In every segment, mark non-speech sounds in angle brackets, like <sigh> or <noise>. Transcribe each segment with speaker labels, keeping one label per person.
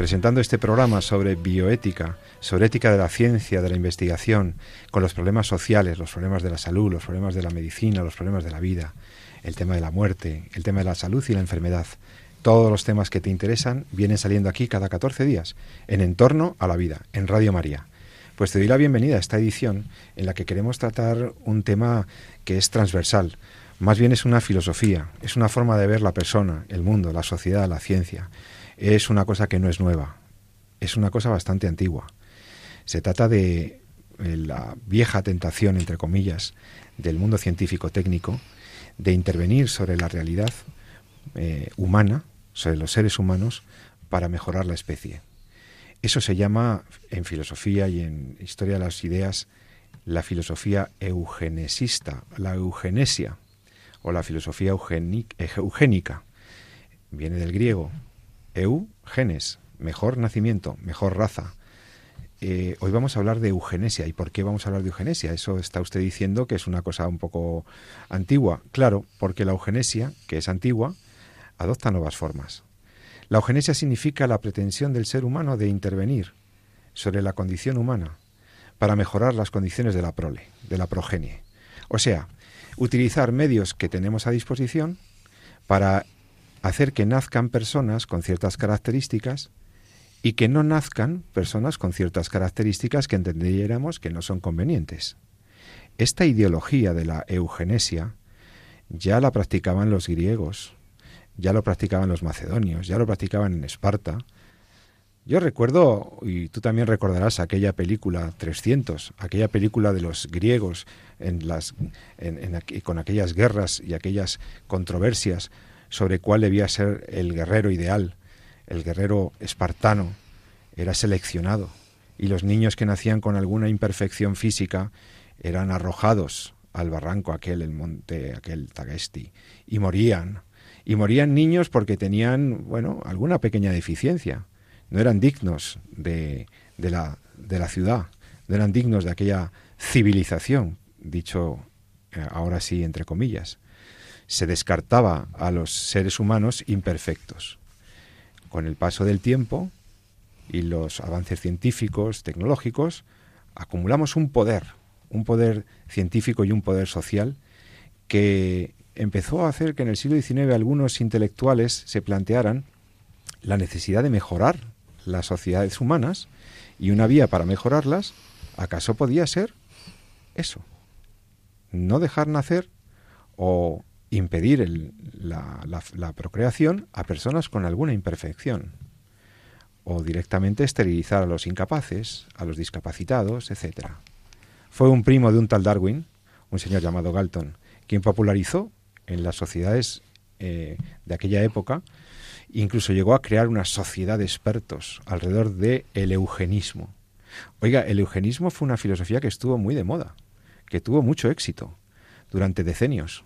Speaker 1: presentando este programa sobre bioética, sobre ética de la ciencia, de la investigación, con los problemas sociales, los problemas de la salud, los problemas de la medicina, los problemas de la vida, el tema de la muerte, el tema de la salud y la enfermedad. Todos los temas que te interesan vienen saliendo aquí cada 14 días, en Entorno a la Vida, en Radio María. Pues te doy la bienvenida a esta edición en la que queremos tratar un tema que es transversal. Más bien es una filosofía, es una forma de ver la persona, el mundo, la sociedad, la ciencia. Es una cosa que no es nueva, es una cosa bastante antigua. Se trata de eh, la vieja tentación, entre comillas, del mundo científico-técnico de intervenir sobre la realidad eh, humana, sobre los seres humanos, para mejorar la especie. Eso se llama, en filosofía y en historia de las ideas, la filosofía eugenesista, la eugenesia, o la filosofía eugénica. Viene del griego, eugenes, mejor nacimiento, mejor raza, eh, hoy vamos a hablar de eugenesia. ¿Y por qué vamos a hablar de eugenesia? Eso está usted diciendo que es una cosa un poco antigua. Claro, porque la eugenesia, que es antigua, adopta nuevas formas. La eugenesia significa la pretensión del ser humano de intervenir sobre la condición humana para mejorar las condiciones de la prole, de la progenie. O sea, utilizar medios que tenemos a disposición para hacer que nazcan personas con ciertas características y que no nazcan personas con ciertas características que entendiéramos que no son convenientes. Esta ideología de la eugenesia ya la practicaban los griegos, ya lo practicaban los macedonios, ya lo practicaban en Esparta. Yo recuerdo, y tú también recordarás aquella película 300, aquella película de los griegos en las, con aquellas guerras y aquellas controversias sobre cuál debía ser el guerrero ideal el guerrero espartano era seleccionado y los niños que nacían con alguna imperfección física eran arrojados al barranco aquel, el monte aquel Tagaesti, y morían. Y morían niños porque tenían, bueno, alguna pequeña deficiencia. No eran dignos de, de, la, de la ciudad, no eran dignos de aquella civilización, dicho eh, ahora sí entre comillas. Se descartaba a los seres humanos imperfectos con el paso del tiempo y los avances científicos, tecnológicos, acumulamos un poder, un poder científico y un poder social que empezó a hacer que en el siglo XIX algunos intelectuales se plantearan la necesidad de mejorar las sociedades humanas y una vía para mejorarlas, ¿acaso podía ser eso? No dejar nacer o impedir la, procreación a personas con alguna imperfección o directamente esterilizar a los incapaces, a los discapacitados, etc. Fue un primo de un tal Darwin, un señor llamado Galton, quien popularizó en las sociedades eh, de aquella época, incluso llegó a crear una sociedad de expertos alrededor del el eugenismo. Oiga, el eugenismo fue una filosofía que estuvo muy de moda, que tuvo mucho éxito durante decenios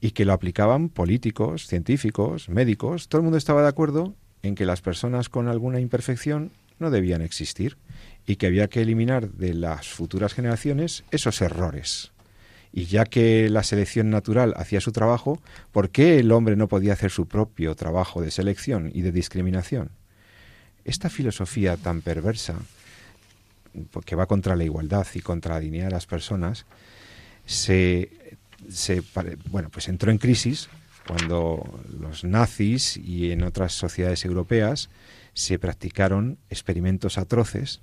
Speaker 1: y que lo aplicaban políticos, científicos, médicos. Todo el mundo estaba de acuerdo en que las personas con alguna imperfección no debían existir y que había que eliminar de las futuras generaciones esos errores. Y ya que la selección natural hacía su trabajo, ¿por qué el hombre no podía hacer su propio trabajo de selección y de discriminación? Esta filosofía tan perversa, que va contra la igualdad y contra la dignidad de las personas, se se, bueno, pues entró en crisis cuando los nazis y en otras sociedades europeas se practicaron experimentos atroces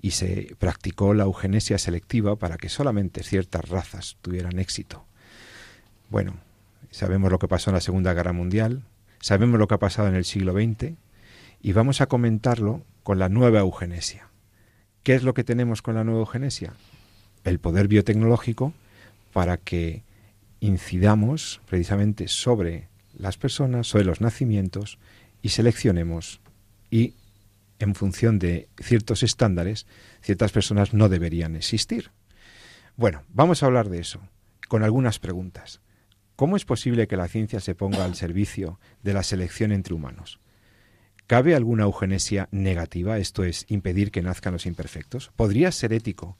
Speaker 1: y se practicó la eugenesia selectiva para que solamente ciertas razas tuvieran éxito. Bueno, sabemos lo que pasó en la Segunda Guerra Mundial, sabemos lo que ha pasado en el siglo XX y vamos a comentarlo con la nueva eugenesia. ¿Qué es lo que tenemos con la nueva eugenesia? El poder biotecnológico para que incidamos precisamente sobre las personas, sobre los nacimientos y seleccionemos y en función de ciertos estándares, ciertas personas no deberían existir. Bueno, vamos a hablar de eso, con algunas preguntas. ¿Cómo es posible que la ciencia se ponga al servicio de la selección entre humanos? ¿Cabe alguna eugenesia negativa, esto es, impedir que nazcan los imperfectos? ¿Podría ser ético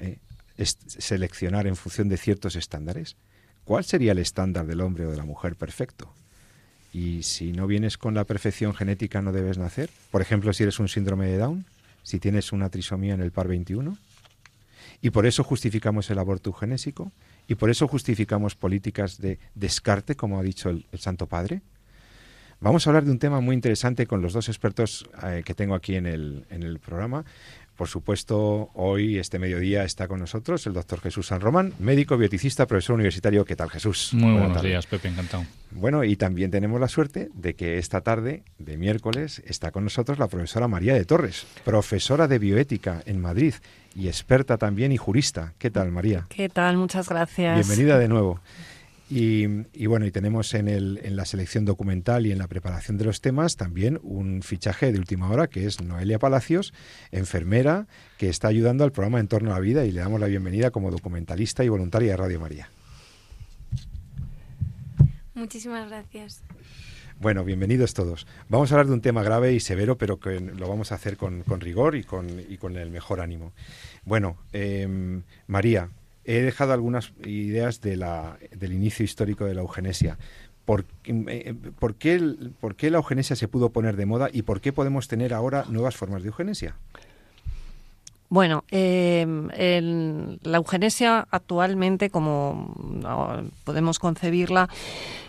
Speaker 1: eh, seleccionar en función de ciertos estándares? ¿Cuál sería el estándar del hombre o de la mujer perfecto? Y si no vienes con la perfección genética, no debes nacer. Por ejemplo, si eres un síndrome de Down, si tienes una trisomía en el par 21. Y por eso justificamos el aborto eugenésico. Y por eso justificamos políticas de descarte, como ha dicho el, Santo Padre. Vamos a hablar de un tema muy interesante con los dos expertos eh, que tengo aquí en el, en el programa. Por supuesto, hoy, este mediodía, está con nosotros el doctor Jesús San Román, médico, bioticista, profesor universitario. ¿Qué tal, Jesús?
Speaker 2: Muy buenos días, Pepe, encantado.
Speaker 1: Bueno, y también tenemos la suerte de que esta tarde, de miércoles, está con nosotros la profesora María de Torres, profesora de bioética en Madrid y experta también y jurista. ¿Qué tal, María?
Speaker 3: ¿Qué tal? Muchas gracias.
Speaker 1: Bienvenida de nuevo. Y, bueno, y tenemos en, el, en la selección documental y en la preparación de los temas también un fichaje de última hora que es Noelia Palacios, enfermera, que está ayudando al programa En torno a la vida y le damos la bienvenida como documentalista y voluntaria de Radio María.
Speaker 4: Muchísimas gracias.
Speaker 1: Bueno, bienvenidos todos. Vamos a hablar de un tema grave y severo, pero que lo vamos a hacer con, rigor y con, y con el mejor ánimo. Bueno, em, María, he dejado algunas ideas de la, del inicio histórico de la eugenesia. ¿Por, eh, por, qué, ¿Por qué la eugenesia se pudo poner de moda y por qué podemos tener ahora nuevas formas de eugenesia?
Speaker 3: Bueno, eh, la eugenesia actualmente, como podemos concebirla,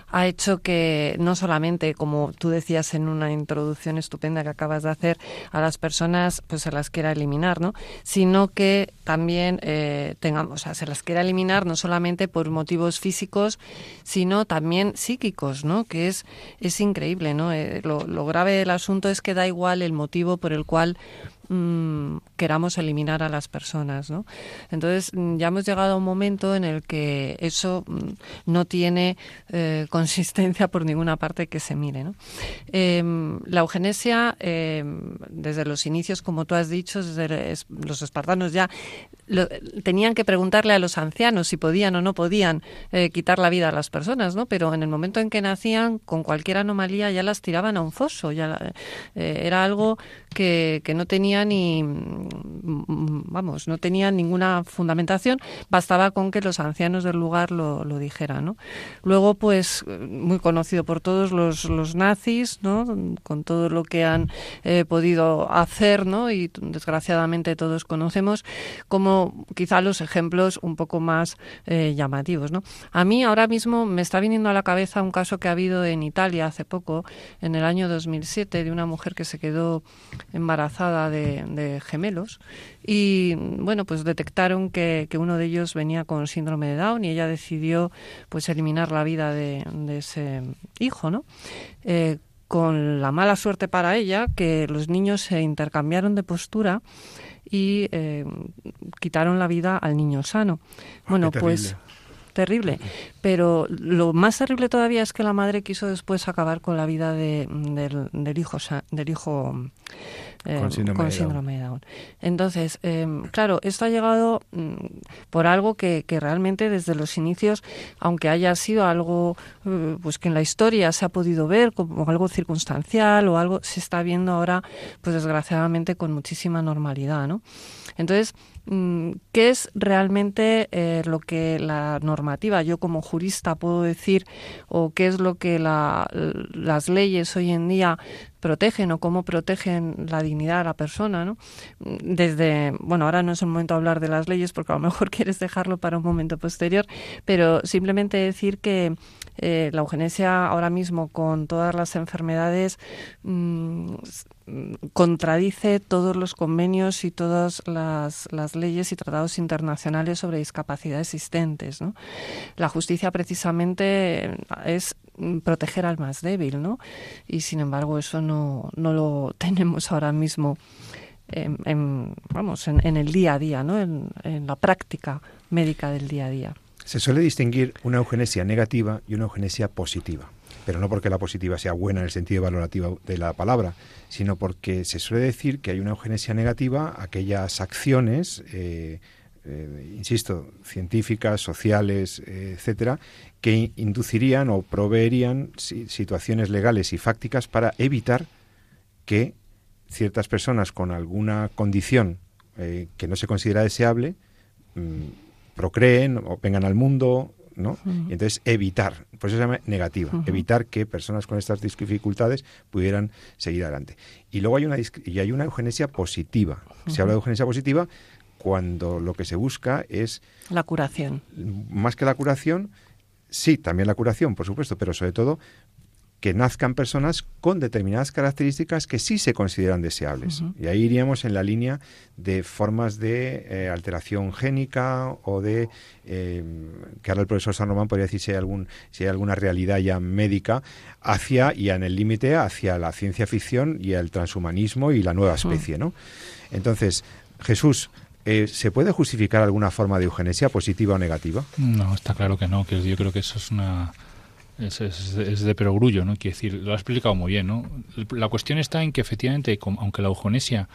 Speaker 3: ha hecho que no solamente, como tú decías en una introducción estupenda que acabas de hacer, a las personas pues se las quiera eliminar, ¿no? Sino que también eh, tengamos, o sea, se las quiera eliminar no solamente por motivos físicos, sino también psíquicos, ¿no? Que es, es increíble, ¿no? Eh, lo, lo grave del asunto es que da igual el motivo por el cual Mm, queramos eliminar a las personas. ¿no? Entonces mm, ya hemos llegado a un momento en el que eso mm, no tiene eh, <laughs> consistencia por ninguna parte que se mire. Em, la eugenesia, em, desde los inicios, como tú has dicho, desde los espartanos ya tenían que preguntarle a los ancianos si podían o no podían eh, quitar la vida a las personas, ¿no? Pero en el momento en que nacían, con cualquier anomalía ya las tiraban a un foso. Ya eh, era algo que, que, no tenía ni, mm, vamos, no tenía ninguna fundamentación. Bastaba con que los ancianos del lugar lo, lo dijeran, ¿no? Luego, pues, muy conocido por todos los, los nazis, ¿no? Con todo lo que han eh, podido hacer, ¿no? Y desgraciadamente todos conocemos quizá los ejemplos un poco más eh, llamativos. ¿no? A mí ahora mismo me está viniendo a la cabeza un caso que ha habido en Italia hace poco, en el año 2007, de una mujer que se quedó embarazada de, gemelos y bueno, pues detectaron que, uno de ellos venía con síndrome de Down y ella decidió pues eliminar la vida de, ese hijo, ¿no? Eh, con la mala suerte para ella que los niños se intercambiaron de postura y eh, quitaron la vida al niño sano.
Speaker 1: Ah, bueno, pues
Speaker 3: terrible. Pero lo más terrible todavía es que la madre quiso después acabar con la vida de, del, hijo, del hijo
Speaker 1: eh, con síndrome,
Speaker 3: de Down. Entonces, em, claro, esto ha llegado mm, por algo que, que, realmente desde los inicios, aunque haya sido algo eh, pues que en la historia se ha podido ver como algo circunstancial o algo, se está viendo ahora, pues desgraciadamente con muchísima normalidad, ¿no? Entonces, ¿qué es realmente eh, lo que la normativa, yo como jurista puedo decir, o qué es lo que las leyes hoy en día protegen o cómo protegen la dignidad de la persona, ¿no? Desde, bueno, ahora no es el momento de hablar de las leyes porque a lo mejor <laughs> quieres dejarlo para un momento posterior, pero simplemente decir que eh, la eugenesia ahora mismo con todas las enfermedades mm, contradice todos los convenios y todas las, las, leyes y tratados internacionales sobre discapacidad existentes. ¿no? La justicia precisamente es proteger al más débil, ¿no? Y sin embargo eso no, no lo <laughs> tenemos ahora mismo en, vamos, en, el día a día, ¿no? En, en la práctica médica del día a día.
Speaker 1: Se suele distinguir una eugenesia negativa y una eugenesia positiva pero no porque la positiva sea buena en el sentido valorativo de la palabra, sino porque se suele decir que hay una eugenesia negativa, aquellas acciones eh, eh, insisto, científicas, sociales, etcétera, que inducirían o proveerían situaciones legales y fácticas para evitar que ciertas personas con alguna condición eh, que no se considera deseable mm, procreen o vengan al mundo, ¿no? Y entonces evitar, por eso se llama negativa, evitar que personas con estas dificultades pudieran seguir adelante. Y luego hay una y hay una eugenesia positiva. Se habla de eugenesia positiva cuando lo que se busca es
Speaker 3: la curación.
Speaker 1: Más que la curación, sí, también la curación, por supuesto, pero sobre todo que nazcan personas con determinadas características que sí se consideran deseables. Y ahí iríamos en la línea de formas de eh, alteración génica o de, eh, que ahora el profesor San Román podría decir si hay, algún, si hay alguna realidad ya médica, hacia, y en el límite, hacia la ciencia ficción y el transhumanismo y la nueva especie. ¿no? Entonces, Jesús, eh, ¿se puede justificar alguna forma de eugenesia positiva o negativa?
Speaker 2: No, está claro que no, que yo creo que eso es una es, de perogrullo, ¿no? Quiere decir, lo ha explicado muy bien, ¿no? La cuestión está en que efectivamente, aunque la eugenesia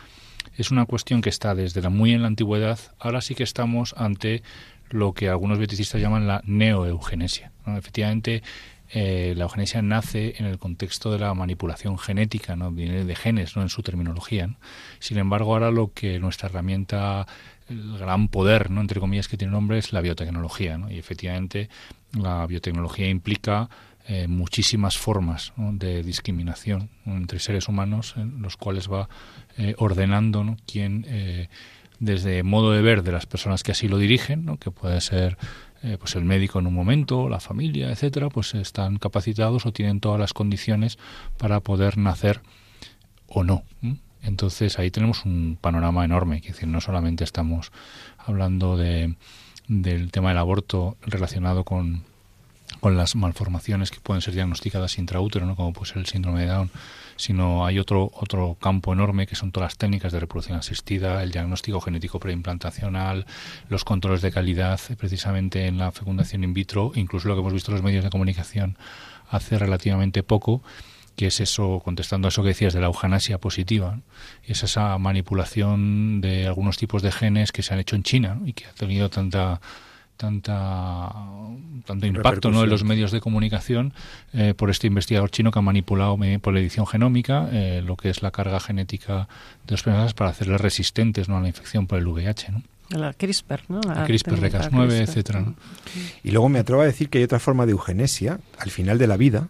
Speaker 2: es una cuestión que está desde muy en la antigüedad, ahora sí que estamos ante lo que algunos bioticistas llaman la neoeugenesia. ¿no? Efectivamente, eh, la eugenesia nace en el contexto de la manipulación genética, ¿no? viene de genes ¿no? en su terminología. Sin embargo, ahora lo que nuestra herramienta, el gran poder, ¿no? entre comillas, que tiene nombre es la biotecnología. ¿no? Y efectivamente, la biotecnología implica eh, muchísimas formas de discriminación entre seres humanos, en los cuales va eh, ordenando ¿no? quién, eh, desde modo de ver de las personas que así lo dirigen, ¿no? que puede ser pues el médico en un momento, la familia, etcétera, pues están capacitados o tienen todas las condiciones para poder nacer o no. Entonces ahí tenemos un panorama enorme, es decir, no solamente estamos hablando de del tema del aborto relacionado con, con las malformaciones que pueden ser diagnosticadas intraútero, ¿no? como puede ser el síndrome de Down, sino hay otro, otro campo enorme que son todas las técnicas de reproducción asistida, el diagnóstico genético preimplantacional, los controles de calidad precisamente en la fecundación in vitro, incluso lo que hemos visto en los medios de comunicación hace relativamente poco, que es eso, contestando a eso que decías de la euganasia positiva, es esa manipulación de algunos tipos de genes que se han hecho en China y que ha tenido tanta tanta tanto impacto ¿no? en los medios de comunicación eh, por este investigador chino que ha manipulado por la edición genómica eh, lo que es la carga genética de los personas para hacerles resistentes ¿no? a la infección por el VIH. ¿no?
Speaker 3: La CRISPR, ¿no? La,
Speaker 2: CRISPR, Cas9, etcétera.
Speaker 1: Y luego me atrevo a decir que hay otra forma de eugenesia al final de la vida,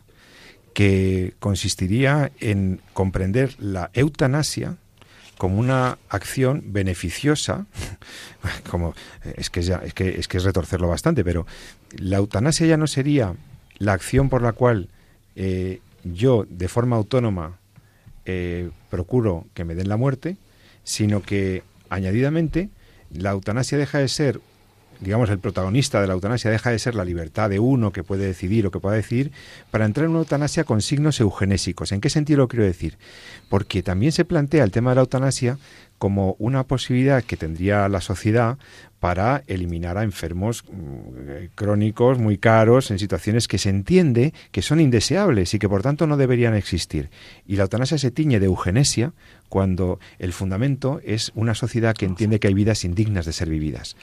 Speaker 1: que consistiría en comprender la eutanasia como una acción beneficiosa, <laughs> como es que, ya, es retorcerlo bastante, pero la eutanasia ya no sería la acción por la cual eh, yo de forma autónoma eh, procuro que me den la muerte, sino que añadidamente la eutanasia deja de ser digamos, el protagonista de la eutanasia deja de ser la libertad de uno que puede decidir o que pueda decidir para entrar en una eutanasia con signos eugenésicos. ¿En qué sentido lo quiero decir? Porque también se plantea el tema de la eutanasia como una posibilidad que tendría la sociedad para eliminar a enfermos mm, crónicos muy caros en situaciones que se entiende que son indeseables y que por tanto no deberían existir. Y la eutanasia se tiñe de eugenesia cuando el fundamento es una sociedad que entiende que hay vidas indignas de ser vividas.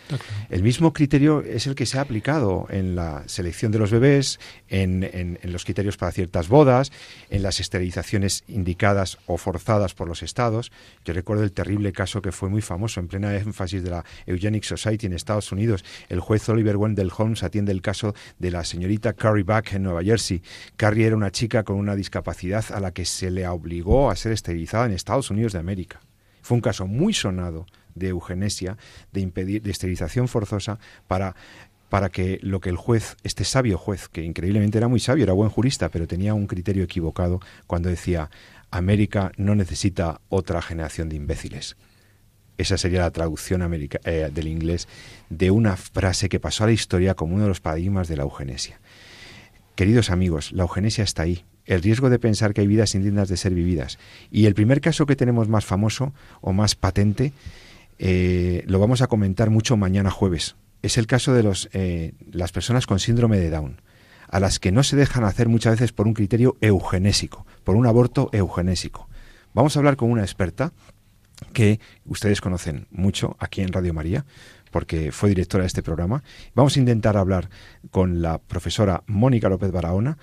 Speaker 1: El mismo criterio es el que se ha aplicado en la selección de los bebés, en, los criterios para ciertas bodas, en las esterilizaciones indicadas o forzadas por los estados. Yo recuerdo el terrible caso que fue muy famoso en plena énfasis de la Eugenic Society en Estados Unidos. El juez Oliver Wendell Holmes atiende el caso de la señorita Carrie Buck en Nueva Jersey. Carrie era una chica con una discapacidad a la que se le obligó a ser esterilizada en Estados Unidos de América. Fue un caso muy sonado de eugenesia, de impedir, de esterilización forzosa para para que lo que el juez, este sabio juez, que increíblemente era muy sabio, era buen jurista, pero tenía un criterio equivocado cuando decía América no necesita otra generación de imbéciles. Esa sería la traducción eh, del inglés de una frase que pasó a la historia como uno de los paradigmas de la eugenesia. Queridos amigos, la eugenesia está ahí, el riesgo de pensar que hay vidas indignas de ser vividas. Y el primer caso que tenemos más famoso o más patente, eh, lo vamos a comentar mucho mañana jueves. Es el caso de eh, las personas con síndrome de Down, a las que no se dejan hacer muchas veces por un criterio eugenésico, por un aborto eugenésico. Vamos a hablar con una experta que ustedes conocen mucho aquí en Radio María, porque fue directora de este programa. Vamos a intentar hablar con la profesora Mónica López Barahona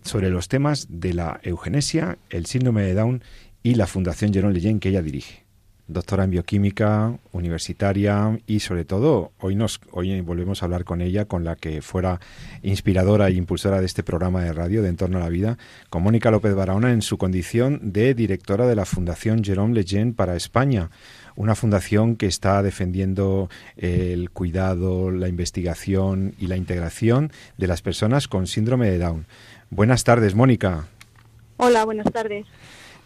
Speaker 1: sobre los temas de la eugenesia, el síndrome de Down y la Fundación Jerón Leyen que ella dirige. Doctora en bioquímica, universitaria y sobre todo hoy nos hoy volvemos a hablar con ella, con la que fuera inspiradora e impulsora de este programa de radio de Entorno a la Vida, con Mónica López Barahona en su condición de directora de la Fundación Jerome Leyen para España una fundación que está defendiendo el cuidado, la investigación y la integración de las personas con síndrome de Down. Buenas tardes, Mónica.
Speaker 5: Hola, buenas tardes.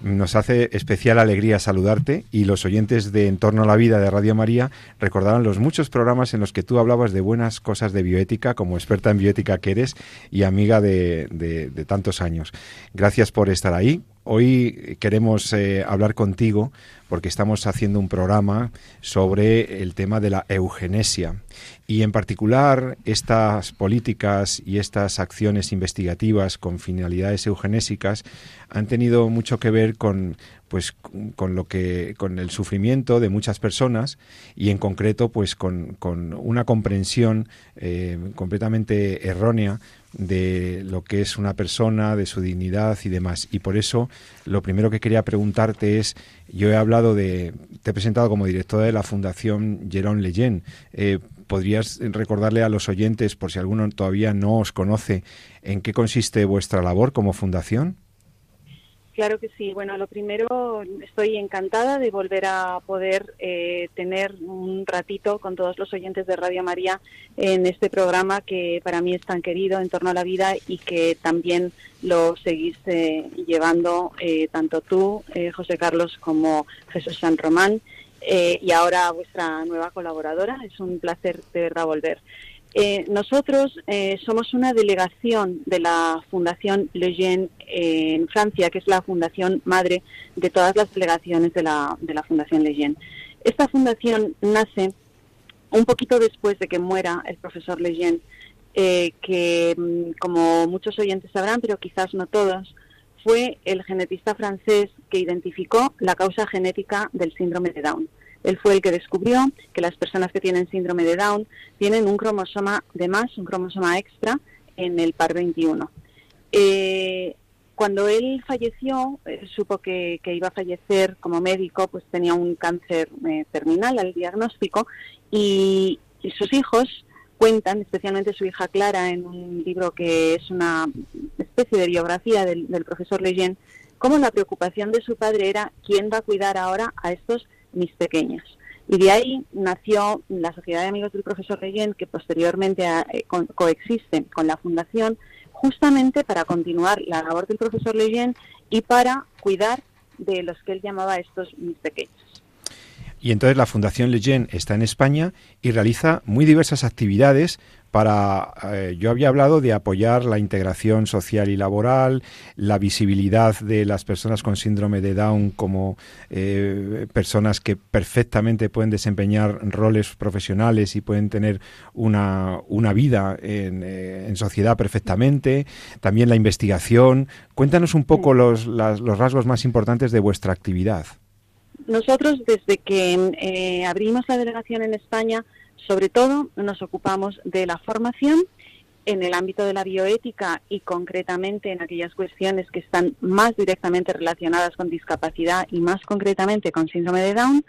Speaker 1: Nos hace especial alegría saludarte y los oyentes de Entorno a la Vida de Radio María recordarán los muchos programas en los que tú hablabas de buenas cosas de bioética, como experta en bioética que eres y amiga de, de tantos años. Gracias por estar ahí. Hoy queremos eh, hablar contigo porque estamos haciendo un programa sobre el tema de la eugenesia y en particular estas políticas y estas acciones investigativas con finalidades eugenésicas han tenido mucho que ver con pues con lo que con el sufrimiento de muchas personas y en concreto pues con, una comprensión eh, completamente errónea de lo que es una persona, de su dignidad y demás. Y por eso lo primero que quería preguntarte es, yo he hablado de, te he presentado como directora de la Fundación Jerón Leyen. Eh, ¿Podrías recordarle a los oyentes, por si alguno todavía no os conoce, en qué consiste vuestra labor como fundación?
Speaker 5: Claro que sí. Bueno, lo primero, estoy encantada de volver a poder eh, tener un ratito con todos los oyentes de Radio María en este programa que para mí es tan querido en torno a la vida y que también lo seguís eh, llevando eh, tanto tú, José Carlos, como Jesús San Román y ahora vuestra nueva colaboradora. Es un placer de verdad volver. Eh, nosotros eh, somos una delegación de la Fundación Lejeune en Francia, que es la fundación madre de todas las delegaciones de la, de la Fundación Lejeune. Esta fundación nace un poquito después de que muera el profesor Lejeune, eh, que mm, como muchos oyentes sabrán, pero quizás no todos, fue el genetista francés que identificó la causa genética del síndrome de Down. Él fue el que descubrió que las personas que tienen síndrome de Down tienen un cromosoma de más, un cromosoma extra en el par 21. Eh, cuando él falleció, eh, supo que, iba a fallecer como médico, pues tenía un cáncer eh, terminal al diagnóstico y, sus hijos cuentan, especialmente su hija Clara, en un libro que es una especie de biografía del, del profesor Leyen, cómo la preocupación de su padre era quién va a cuidar ahora a estos mis pequeñas. Y de ahí nació la Sociedad de Amigos del Profesor Reyen, que posteriormente eh, coexiste con la Fundación, justamente para continuar la labor del profesor Leyen y para cuidar de los que él llamaba estos mis pequeños.
Speaker 1: Y entonces la Fundación Leyen está en España y realiza muy diversas actividades para, eh, yo había hablado de apoyar la integración social y laboral, la visibilidad de las personas con síndrome de Down como eh, personas que perfectamente pueden desempeñar roles profesionales y pueden tener una, una vida en, eh, en, sociedad perfectamente, también la investigación. Cuéntanos un poco los, los rasgos más importantes de vuestra actividad.
Speaker 5: Nosotros, desde que abrimos la delegación en España, sobre todo nos ocupamos de la formación en el ámbito de la bioética y concretamente en aquellas cuestiones que están más directamente relacionadas con discapacidad y más concretamente con síndrome de Down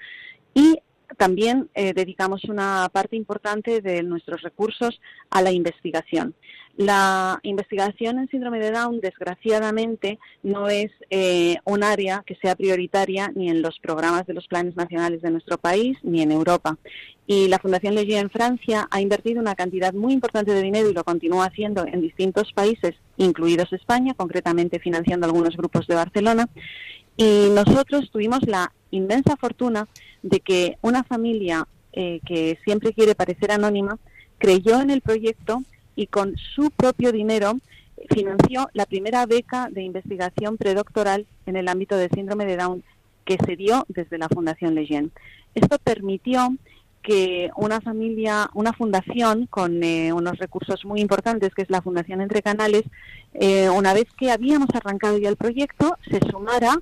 Speaker 5: y también eh, dedicamos una parte importante de nuestros recursos a la investigación. La investigación en síndrome de Down, desgraciadamente, no es eh, un área que sea prioritaria ni en los programas de los planes nacionales de nuestro país ni en Europa. Y la Fundación Legier en Francia ha invertido una cantidad muy importante de dinero y lo continúa haciendo en distintos países, incluidos España, concretamente financiando algunos grupos de Barcelona. Y nosotros tuvimos la inmensa fortuna de que una familia eh, que siempre quiere parecer anónima creyó en el proyecto y con su propio dinero financió la primera beca de investigación predoctoral en el ámbito del síndrome de Down que se dio desde la Fundación Leyen. Esto permitió que una familia, una fundación con eh, unos recursos muy importantes, que es la Fundación Entre Canales, eh, una vez que habíamos arrancado ya el proyecto, se sumara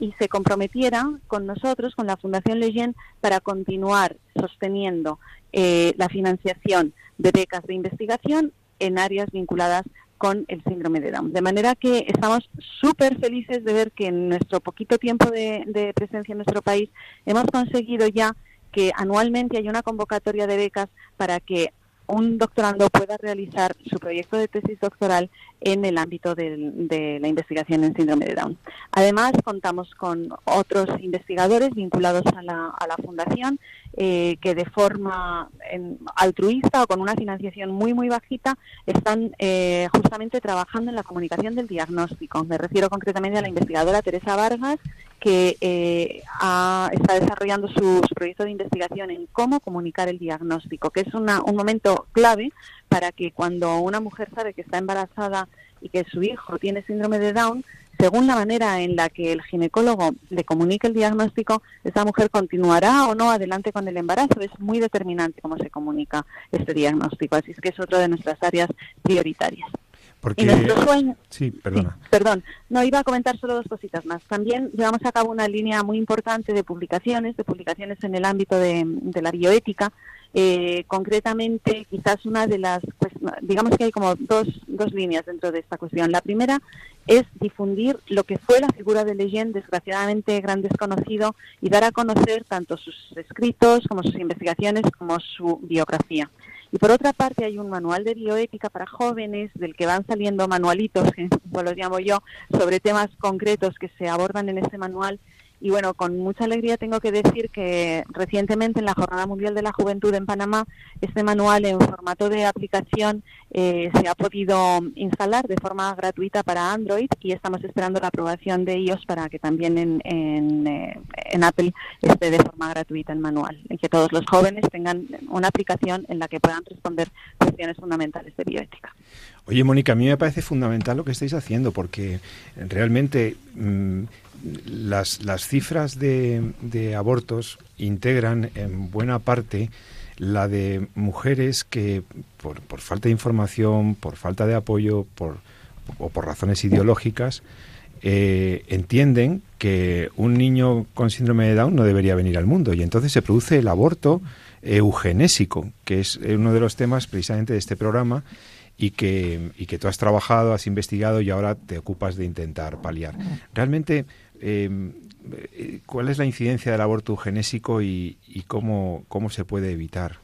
Speaker 5: y se comprometiera con nosotros, con la Fundación Leyen, para continuar sosteniendo eh, la financiación de becas de investigación en áreas vinculadas con el síndrome de Down. De manera que estamos súper felices de ver que en nuestro poquito tiempo de, presencia en nuestro país hemos conseguido ya que anualmente hay una convocatoria de becas para que un doctorando pueda realizar su proyecto de tesis doctoral en el ámbito de, la investigación en síndrome de Down. Además, contamos con otros investigadores vinculados a la, fundación eh, que de forma altruista o con una financiación muy, muy bajita están eh, justamente trabajando en la comunicación del diagnóstico. Me refiero concretamente a la investigadora Teresa Vargas que eh, está desarrollando su, proyecto de investigación en cómo comunicar el diagnóstico, que es un momento clave para que cuando una mujer sabe que está embarazada y que su hijo tiene síndrome de Down, según la manera en la que el ginecólogo le comunique el diagnóstico, esa mujer continuará o no adelante con el embarazo. Es muy determinante cómo se comunica este diagnóstico, así es que es otra de nuestras áreas prioritarias.
Speaker 1: Porque... Sí, perdona.
Speaker 5: perdón. No, iba a comentar solo dos cositas más. También llevamos a cabo una línea muy importante de publicaciones, de publicaciones en el ámbito de, la bioética. Eh, concretamente, quizás una de las, pues, digamos que hay como dos, dos líneas dentro de esta cuestión. La primera es difundir lo que fue la figura de Leyen, desgraciadamente gran desconocido, y dar a conocer tanto sus escritos como sus investigaciones como su biografía. Y por otra parte hay un manual de bioética para jóvenes del que van saliendo manualitos, <laughs> que los llamo yo, sobre temas concretos que se abordan en ese manual y bueno, con mucha alegría tengo que decir que recientemente en la Jornada Mundial de la Juventud en Panamá, este manual en formato de aplicación eh, se ha podido instalar de forma gratuita para Android y estamos esperando la aprobación de iOS para que también en, en, eh, en Apple esté de forma gratuita el manual y que todos los jóvenes tengan una aplicación en la que puedan responder cuestiones fundamentales de bioética.
Speaker 1: Oye, Mónica, a mí me parece fundamental lo que estáis haciendo porque realmente mm, las, las cifras de, de abortos integran en buena parte la de mujeres que por, por, falta de información, por falta de apoyo por, o por razones ideológicas, eh, entienden que un niño con síndrome de Down no debería venir al mundo y entonces se produce el aborto eugenésico, que es uno de los temas precisamente de este programa y que, y que tú has trabajado, has investigado y ahora te ocupas de intentar paliar. Realmente, eh, ¿cuál es la incidencia del aborto genésico y, cómo, cómo se puede evitar?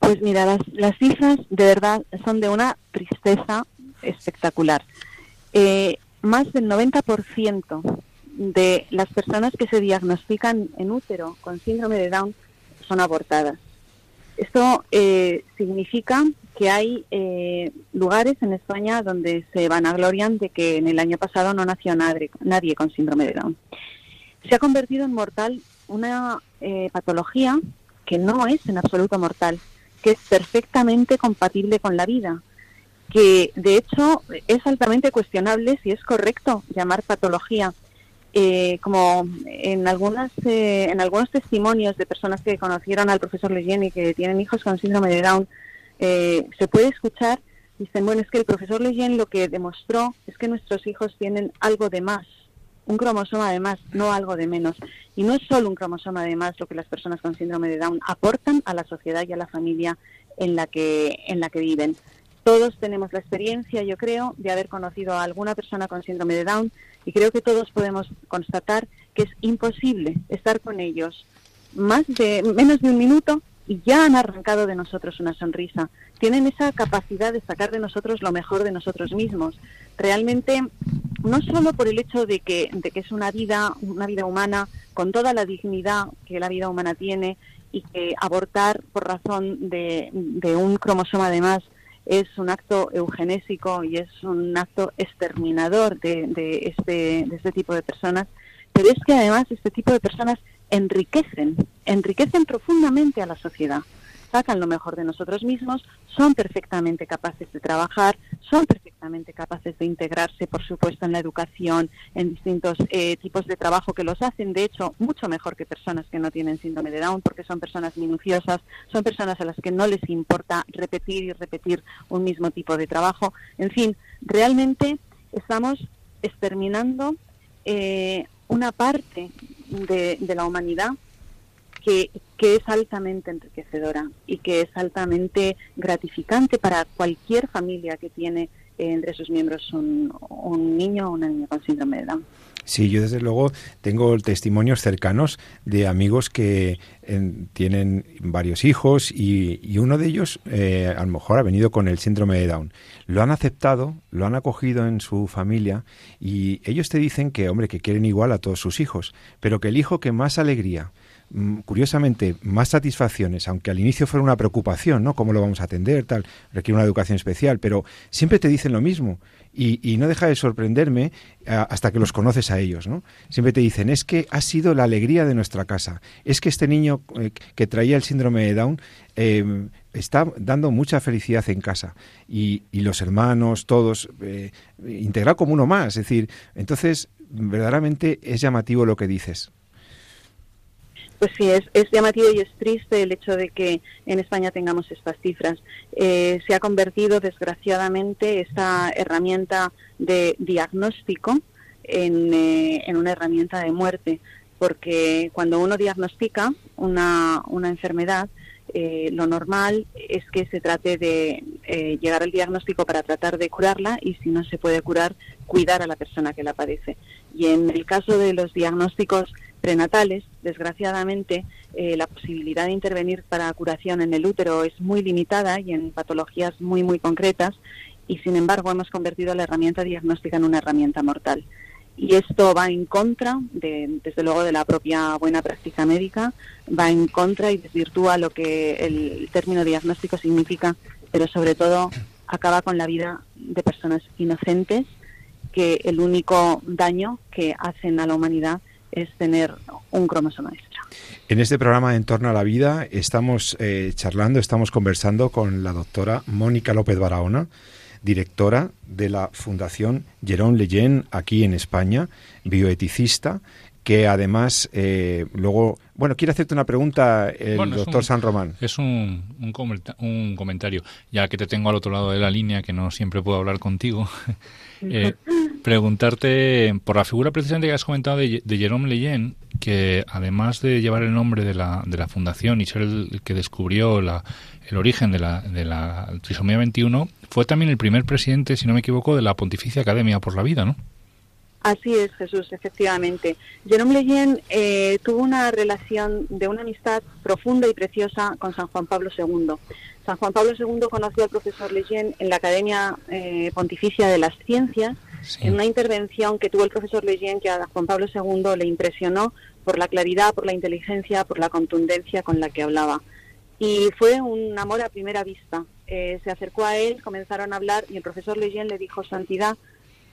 Speaker 5: Pues mira, las, las cifras de verdad son de una tristeza espectacular. Eh, más del 90% de las personas que se diagnostican en útero con síndrome de Down son abortadas. Esto eh, significa que hay eh, lugares en España donde se vanaglorian de que en el año pasado no nació nadie, con síndrome de Down. Se ha convertido en mortal una eh, patología que no es en absoluto mortal, que es perfectamente compatible con la vida, que de hecho es altamente cuestionable si es correcto llamar patología. Eh, como en algunas en algunos testimonios de personas que conocieron al profesor Leyen que tienen hijos con síndrome de Down, eh, se puede escuchar, dicen, bueno, es que el profesor Leyen lo que demostró es que nuestros hijos tienen algo de más, un cromosoma de más, no algo de menos. Y no es solo un cromosoma de más lo que las personas con síndrome de Down aportan a la sociedad y a la familia en la que, en la que viven. Todos tenemos la experiencia, yo creo, de haber conocido a alguna persona con síndrome de Down y creo que todos podemos constatar que es imposible estar con ellos más de menos de un minuto y ya han arrancado de nosotros una sonrisa. Tienen esa capacidad de sacar de nosotros lo mejor de nosotros mismos. Realmente, no solo por el hecho de que, de que es una vida, una vida humana con toda la dignidad que la vida humana tiene y que abortar por razón de, de un cromosoma de más es un acto eugenésico y es un acto exterminador de, de, este, de este tipo de personas, pero es que además este tipo de personas enriquecen, enriquecen profundamente a la sociedad, sacan lo mejor de nosotros mismos, son perfectamente capaces de trabajar, son perfectamente capaces de integrarse, por supuesto, en la educación, en distintos eh, tipos de trabajo que los hacen, de hecho, mucho mejor que personas que no tienen síndrome de Down, porque son personas minuciosas, son personas a las que no les importa repetir y repetir un mismo tipo de trabajo. En fin, realmente estamos exterminando eh, una parte de, la humanidad que, que, es altamente enriquecedora y que es altamente gratificante para cualquier familia que tiene entre sus miembros un, un niño o una niña con síndrome de Down.
Speaker 1: Sí, yo desde luego tengo testimonios cercanos de amigos que tienen varios hijos y, uno de ellos eh, a lo mejor ha venido con el síndrome de Down. Lo han aceptado, lo han acogido en su familia y ellos te dicen que, hombre, que quieren igual a todos sus hijos, pero que el hijo que más alegría, curiosamente, más satisfacciones, aunque al inicio fuera una preocupación, ¿no? ¿Cómo lo vamos a atender? Tal, requiere una educación especial, pero siempre te dicen lo mismo. Y, no deja de sorprenderme hasta que los conoces a ellos, ¿no? Siempre te dicen, es que ha sido la alegría de nuestra casa, es que este niño eh, que traía el síndrome de Down em, está dando mucha felicidad en casa. Y, los hermanos, todos, eh, como uno más. Es decir, entonces, verdaderamente es llamativo lo que dices.
Speaker 5: Pues sí, es, es, llamativo y es triste el hecho de que en España tengamos estas cifras. Eh, se ha convertido, desgraciadamente, esta herramienta de diagnóstico en, eh, en, una herramienta de muerte, porque cuando uno diagnostica una, una enfermedad, eh, lo normal es que se trate de eh, llegar al diagnóstico para tratar de curarla y si no se puede curar, cuidar a la persona que la padece. Y en el caso de los diagnósticos prenatales, desgraciadamente, eh, la posibilidad de intervenir para curación en el útero es muy limitada y en patologías muy, muy concretas, y sin embargo hemos convertido la herramienta diagnóstica en una herramienta mortal. Y esto va en contra, de, desde luego, de la propia buena práctica médica, va en contra y desvirtúa lo que el término diagnóstico significa, pero sobre todo acaba con la vida de personas inocentes que el único daño que hacen a la humanidad es tener un cromosoma extra.
Speaker 1: En este programa En torno a la vida estamos eh, charlando, estamos conversando con la doctora Mónica López Barahona, directora de la Fundación Jerón Leyen aquí en España, bioeticista, que además eh, luego, bueno, quiere hacerte una pregunta el doctor San Román.
Speaker 2: Es un, un, comentario, ya que te tengo al otro lado de la línea, que no siempre puedo hablar contigo. <laughs> Eh, <laughs> preguntarte por la figura precisamente que has comentado de, de Jerome Leyen, que además de llevar el nombre de la, de la fundación y ser el, que descubrió la, el origen de la, de la trisomía 21, fue también el primer presidente, si no me equivoco, de la Pontificia Academia por la Vida, ¿no?
Speaker 5: Así es, Jesús, efectivamente. Jerome Leyen eh, tuvo una relación de una amistad profunda y preciosa con San Juan Pablo II. San Juan Pablo II conoció al profesor Leyen en la Academia eh, Pontificia de las Ciencias, en una intervención que tuvo el profesor Leyen que a Juan Pablo II le impresionó por la claridad, por la inteligencia, por la contundencia con la que hablaba. Y fue un amor a primera vista. Eh, se acercó a él, comenzaron a hablar y el profesor Leyen le dijo, Santidad,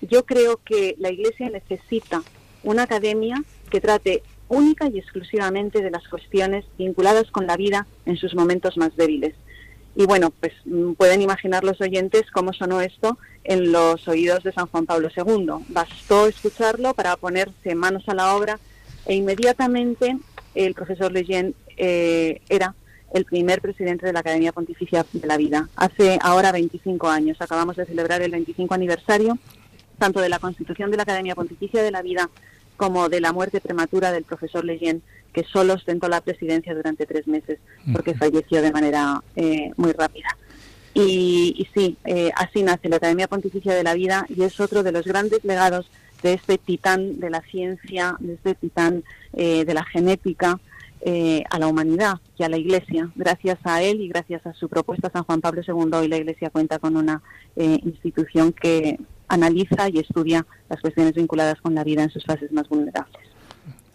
Speaker 5: yo creo que la Iglesia necesita una academia que trate única y exclusivamente de las cuestiones vinculadas con la vida en sus momentos más débiles. Y bueno, pues mm, pueden imaginar los oyentes cómo sonó esto en los oídos de San Juan Pablo II. Bastó escucharlo para ponerse manos a la obra e inmediatamente el profesor Leyen eh, era el primer presidente de la Academia Pontificia de la Vida. Hace ahora 25 años, acabamos de celebrar el 25 aniversario tanto de la constitución de la Academia Pontificia de la Vida como de la muerte prematura del profesor Leyen que solo ostentó la presidencia durante tres meses porque falleció de manera eh, muy rápida. Y, sí, eh, así nace la Academia Pontificia de la Vida y es otro de los grandes legados de este titán de la ciencia, de este titán eh, de la genética a la humanidad y a la Iglesia. Gracias a él y gracias a su propuesta San Juan Pablo II hoy la Iglesia cuenta con una institución que analiza y estudia las cuestiones vinculadas con la vida en sus fases más vulnerables.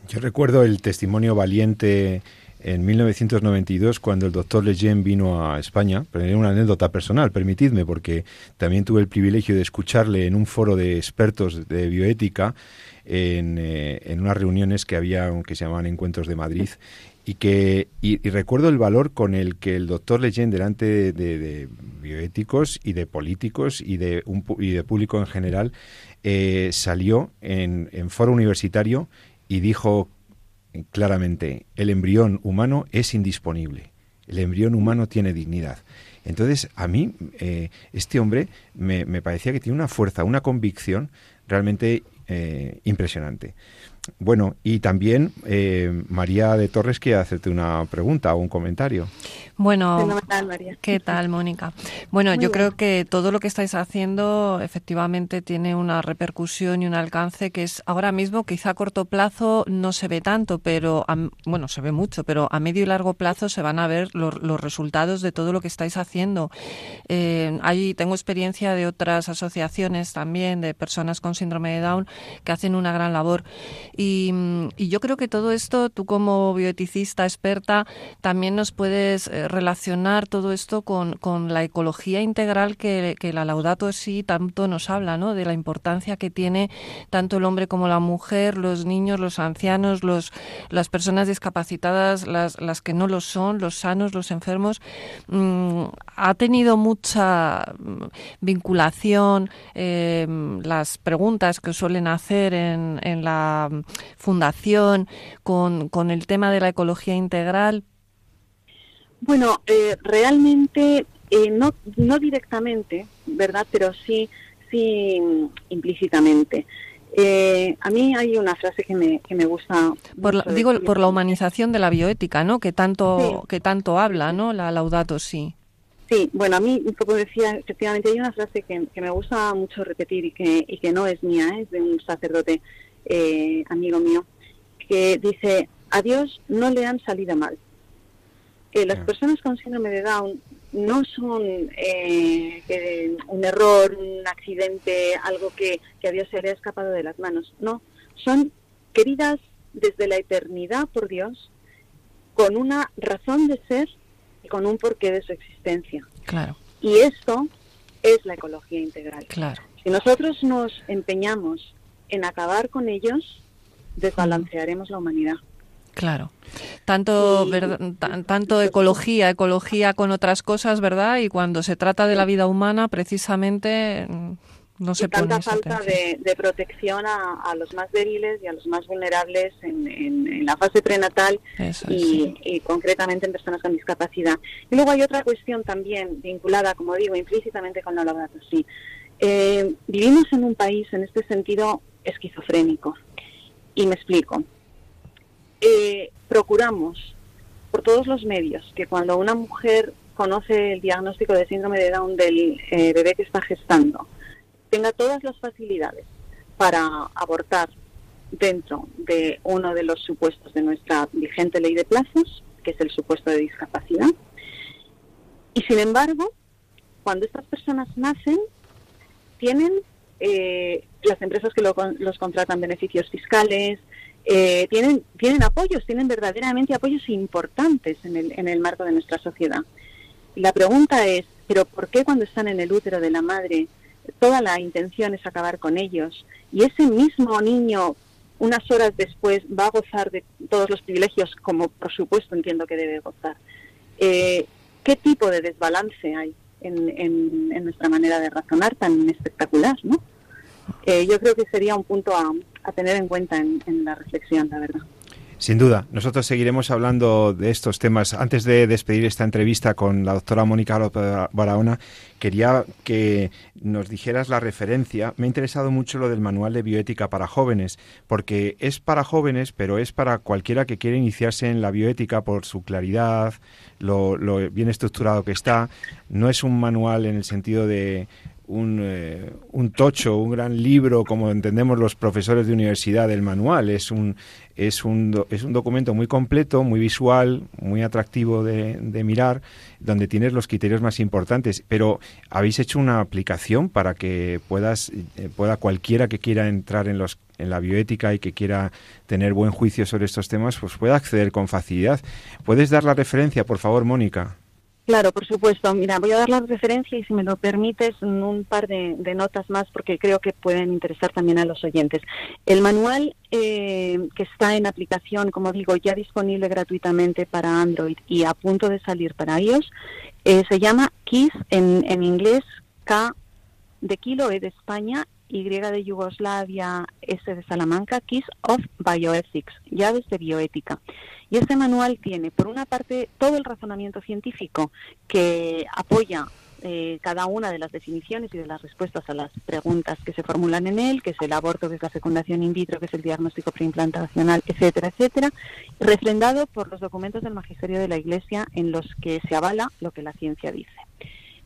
Speaker 1: Yo recuerdo el testimonio valiente en 1992 cuando el doctor Lejeune vino a España, pero era una anécdota personal, permitidme, porque también tuve el privilegio de escucharle en un foro de expertos de bioética en, eh, en unas reuniones que había que se llamaban Encuentros de Madrid y que y, recuerdo el valor con el que el doctor Leyen delante de, bioéticos y de políticos y de un y de público en general eh, salió en, en foro universitario y dijo claramente, el embrión humano es indisponible, el embrión humano tiene dignidad. Entonces, a mí, eh, este hombre me, parecía que tiene una fuerza, una convicción realmente eh, impresionante. Bueno, y también eh, María de Torres quiere hacerte una pregunta o un comentario.
Speaker 3: Bueno, ¿qué tal, Mónica? Bueno, yo creo que todo lo que estáis haciendo efectivamente tiene una repercusión y un alcance que es ahora mismo, quizá a corto plazo no se ve tanto, pero bueno, se ve mucho, pero a medio y largo plazo se van a ver los, resultados de todo lo que estáis haciendo. Eh, ahí tengo experiencia de otras asociaciones también, de personas con síndrome de Down, que hacen una gran labor. Y, y yo creo que todo esto, tú como bioeticista experta, también nos puedes eh, relacionar todo esto con, con la ecología integral que, que, la Laudato sí tanto nos habla, ¿no? De la importancia que tiene tanto el hombre como la mujer, los niños, los ancianos, los, las personas discapacitadas, las, las que no lo son, los sanos, los enfermos. Mm, ha tenido mucha mm, vinculación eh, las preguntas que suelen hacer en, en la fundación con, con el tema de la ecología integral
Speaker 5: bueno, eh, realmente eh, no, no directamente, ¿verdad? Pero sí, sí implícitamente. Eh, a mí hay una frase que me, que me gusta.
Speaker 3: Por digo, por la humanización de la bioética, ¿no? Que tanto, que tanto habla, ¿no? La Laudato sí.
Speaker 5: Sí, bueno, a mí, como decía, efectivamente hay una frase que, que me gusta mucho repetir y que, y que no es mía, es de un sacerdote amigo mío, que dice, a Dios no le han salido mal que las personas con síndrome de Down no son eh, un error, un accidente, algo que, a Dios se le ha escapado de las manos. No, son queridas desde la eternidad por Dios, con una razón de ser y con un porqué de su existencia.
Speaker 3: Claro.
Speaker 5: Y esto es la ecología integral.
Speaker 3: Claro.
Speaker 5: Si nosotros nos empeñamos en acabar con ellos, desbalancearemos la humanidad.
Speaker 3: Claro. Tanto, tanto ecología, ecología con otras cosas, ¿verdad? Y cuando se trata de la vida humana, precisamente mm, no se pone
Speaker 5: tanta falta de, protección a, los más débiles y a los más vulnerables en, la fase prenatal y, concretamente en personas con discapacidad. Y luego hay otra cuestión también vinculada, como digo, implícitamente con la laboratoria. Sí. Eh, vivimos en un país en este sentido esquizofrénico. Y me explico. Eh, procuramos por todos los medios que cuando una mujer conoce el diagnóstico de síndrome de Down del eh, bebé que está gestando, tenga todas las facilidades para abortar dentro de uno de los supuestos de nuestra vigente ley de plazos, que es el supuesto de discapacidad. Y sin embargo, cuando estas personas nacen, tienen eh, las empresas que los contratan beneficios fiscales, eh, tienen, tienen apoyos, tienen verdaderamente apoyos importantes en el, en el marco de nuestra sociedad. la pregunta es, ¿pero por qué cuando están en el útero de la madre toda la intención es acabar con ellos y ese mismo niño unas horas después va a gozar de todos los privilegios como por supuesto entiendo que debe gozar? Eh, ¿Qué tipo de desbalance hay en, en, nuestra manera de razonar tan espectacular? ¿no? Eh, yo creo que sería un punto a, tener en cuenta en, la reflexión, la verdad.
Speaker 1: Sin duda, nosotros seguiremos hablando de estos temas. Antes de despedir esta entrevista con la doctora Mónica Barahona, quería que nos dijeras la referencia. Me ha interesado mucho lo del manual de bioética para jóvenes, porque es para jóvenes, pero es para cualquiera que quiera iniciarse en la bioética por su claridad, lo, lo bien estructurado que está. No es un manual en el sentido de un, eh, un, tocho, un gran libro, como entendemos los profesores de universidad del manual. Es un, es un, es un documento muy completo, muy visual, muy atractivo de, de, mirar, donde tienes los criterios más importantes. Pero habéis hecho una aplicación para que puedas, eh, pueda cualquiera que quiera entrar en, los, en la bioética y que quiera tener buen juicio sobre estos temas, pues pueda acceder con facilidad. ¿Puedes dar la referencia, por favor, Mónica?
Speaker 5: Claro, por supuesto. Mira, voy a dar la referencia y si me lo permites, un par de, notas más porque creo que pueden interesar también a los oyentes. El manual eh, que está en aplicación, como digo, ya disponible gratuitamente para Android y a punto de salir para iOS, eh, se llama KISS en, en inglés, K de kilo, E de España, Y de Yugoslavia, S de Salamanca, KISS of Bioethics, llaves de bioética. Y este manual tiene, por una parte, todo el razonamiento científico que apoya eh, cada una de las definiciones y de las respuestas a las preguntas que se formulan en él, que es el aborto, que es la fecundación in vitro, que es el diagnóstico preimplantacional, etcétera, etcétera, refrendado por los documentos del Magisterio de la Iglesia en los que se avala lo que la ciencia dice.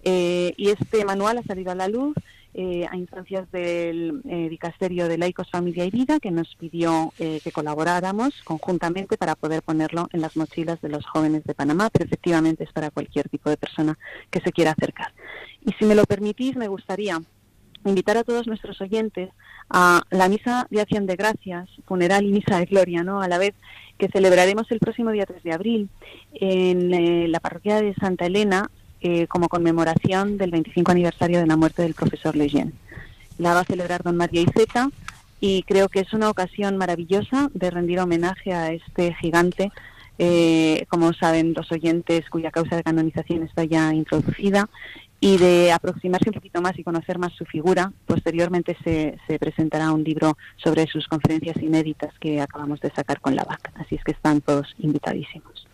Speaker 5: Eh, y este manual ha salido a la luz eh, a instancias del eh, Dicasterio de Laicos, Familia y Vida, que nos pidió eh, que colaboráramos conjuntamente para poder ponerlo en las mochilas de los jóvenes de Panamá, pero efectivamente es para cualquier tipo de persona que se quiera acercar. Y si me lo permitís, me gustaría invitar a todos nuestros oyentes a la misa de acción de gracias, funeral y misa de gloria, ¿no? A la vez que celebraremos el próximo día 3 de abril en la parroquia de Santa Elena, eh, como conmemoración del 25 aniversario de la muerte del profesor Lejeune. La va a celebrar don María Iseta y creo que es una ocasión maravillosa de rendir homenaje a este gigante, eh, como saben los oyentes, cuya causa de canonización está ya introducida, y de aproximarse un poquito más y conocer más su figura. Posteriormente se, se, presentará un libro sobre sus conferencias inéditas que acabamos de sacar con la VAC, así es que están todos invitadísimos.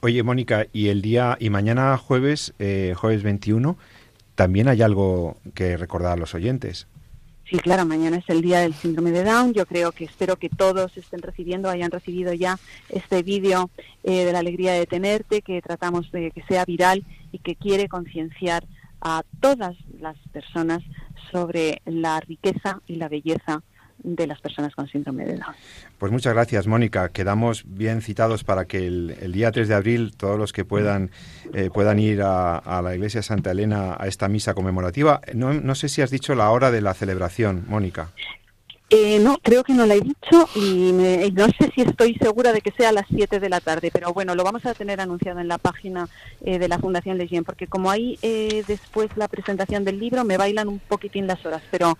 Speaker 1: Oye, Mónica, y el día y mañana jueves, eh, jueves 21, también hay algo que recordar a los oyentes.
Speaker 5: Sí, claro, mañana es el día del síndrome de Down. Yo creo que espero que todos estén recibiendo, hayan recibido ya este vídeo eh, de la alegría de tenerte, que tratamos de que sea viral y que quiere concienciar a todas las personas sobre la riqueza y la belleza de las personas con síndrome de Down.
Speaker 1: Pues muchas gracias, Mónica. Quedamos bien citados para que el, día 3 de abril todos los que puedan eh, puedan ir a, a, la iglesia Santa Elena a esta misa conmemorativa. No, no sé si has dicho la hora de la celebración, Mónica.
Speaker 5: Eh, no, creo que no la he dicho y, me, no sé si estoy segura de que sea a las 7 de la tarde, pero bueno, lo vamos a tener anunciado en la página eh, de la Fundación Leyen, porque como hay eh, después la presentación del libro, me bailan un poquitín las horas, pero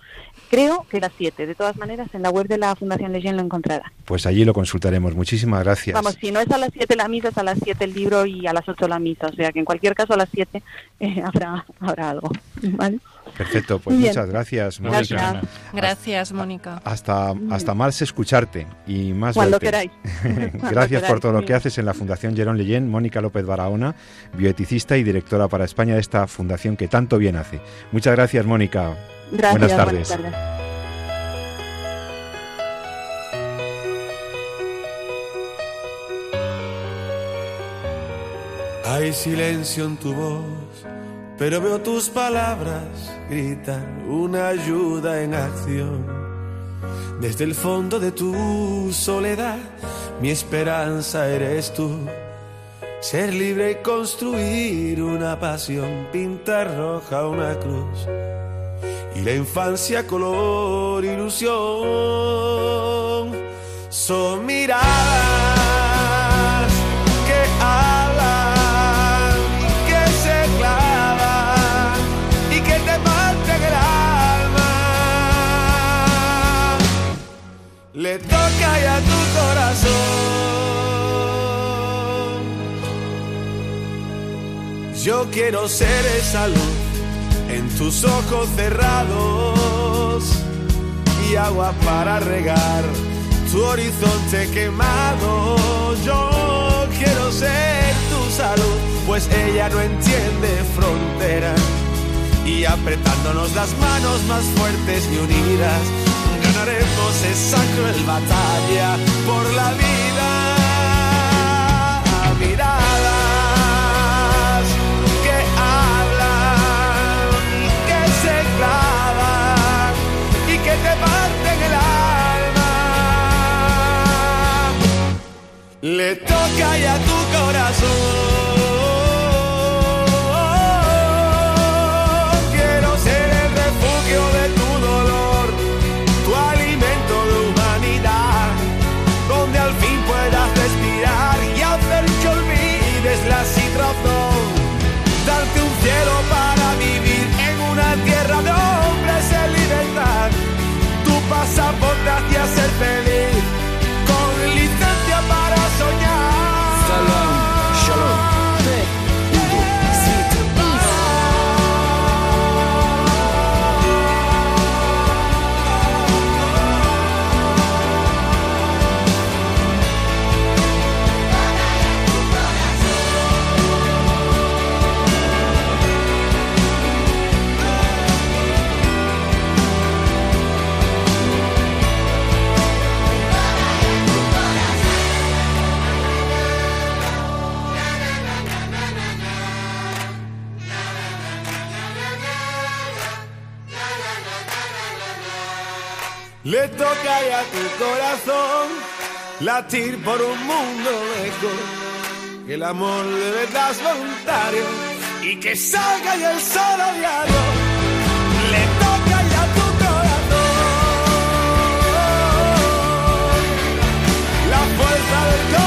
Speaker 5: creo que las 7. De todas maneras, en la web de la Fundación Leyen lo encontrará.
Speaker 1: Pues allí lo consultaremos. Muchísimas gracias.
Speaker 5: Vamos, si no es a las 7 la misa, es a las 7 el libro y a las 8 la misa, o sea que en cualquier caso a las 7 habrá, habrá algo. ¿vale?
Speaker 1: Perfecto, pues Bien. muchas gracias, Mónica.
Speaker 3: Gracias, gracias Mónica.
Speaker 1: Hasta, hasta más escucharte y más
Speaker 5: Cuando
Speaker 1: verte.
Speaker 5: queráis. <laughs>
Speaker 1: gracias por todo lo que haces en la Fundación Jerón Leyen, Mónica López Barahona, bioeticista y directora para España de esta fundación que tanto bien hace. Muchas gracias, Mónica.
Speaker 5: Gracias,
Speaker 1: buenas tardes.
Speaker 5: Buenas tardes.
Speaker 6: Hay silencio en tu voz pero veo tus palabras gritan una ayuda en acción. Desde el fondo de tu soledad, mi esperanza eres tú. Ser libre y construir una pasión, pintar roja una cruz. Y la infancia color ilusión. Son miradas Le toca ya tu corazón. Yo quiero ser esa luz en tus ojos cerrados y agua para regar tu horizonte quemado. Yo quiero ser tu salud, pues ella no entiende fronteras. Y apretándonos las manos más fuertes y unidas, ganaremos esa cruel batalla por la vida. Miradas que hablan que se clavan y que te parten el alma. Le toca ya tu corazón. Le toca ya tu corazón latir por un mundo mejor. El amor de verdad voluntario y que salga ya el sol diario. Le toca ya tu corazón la fuerza del codo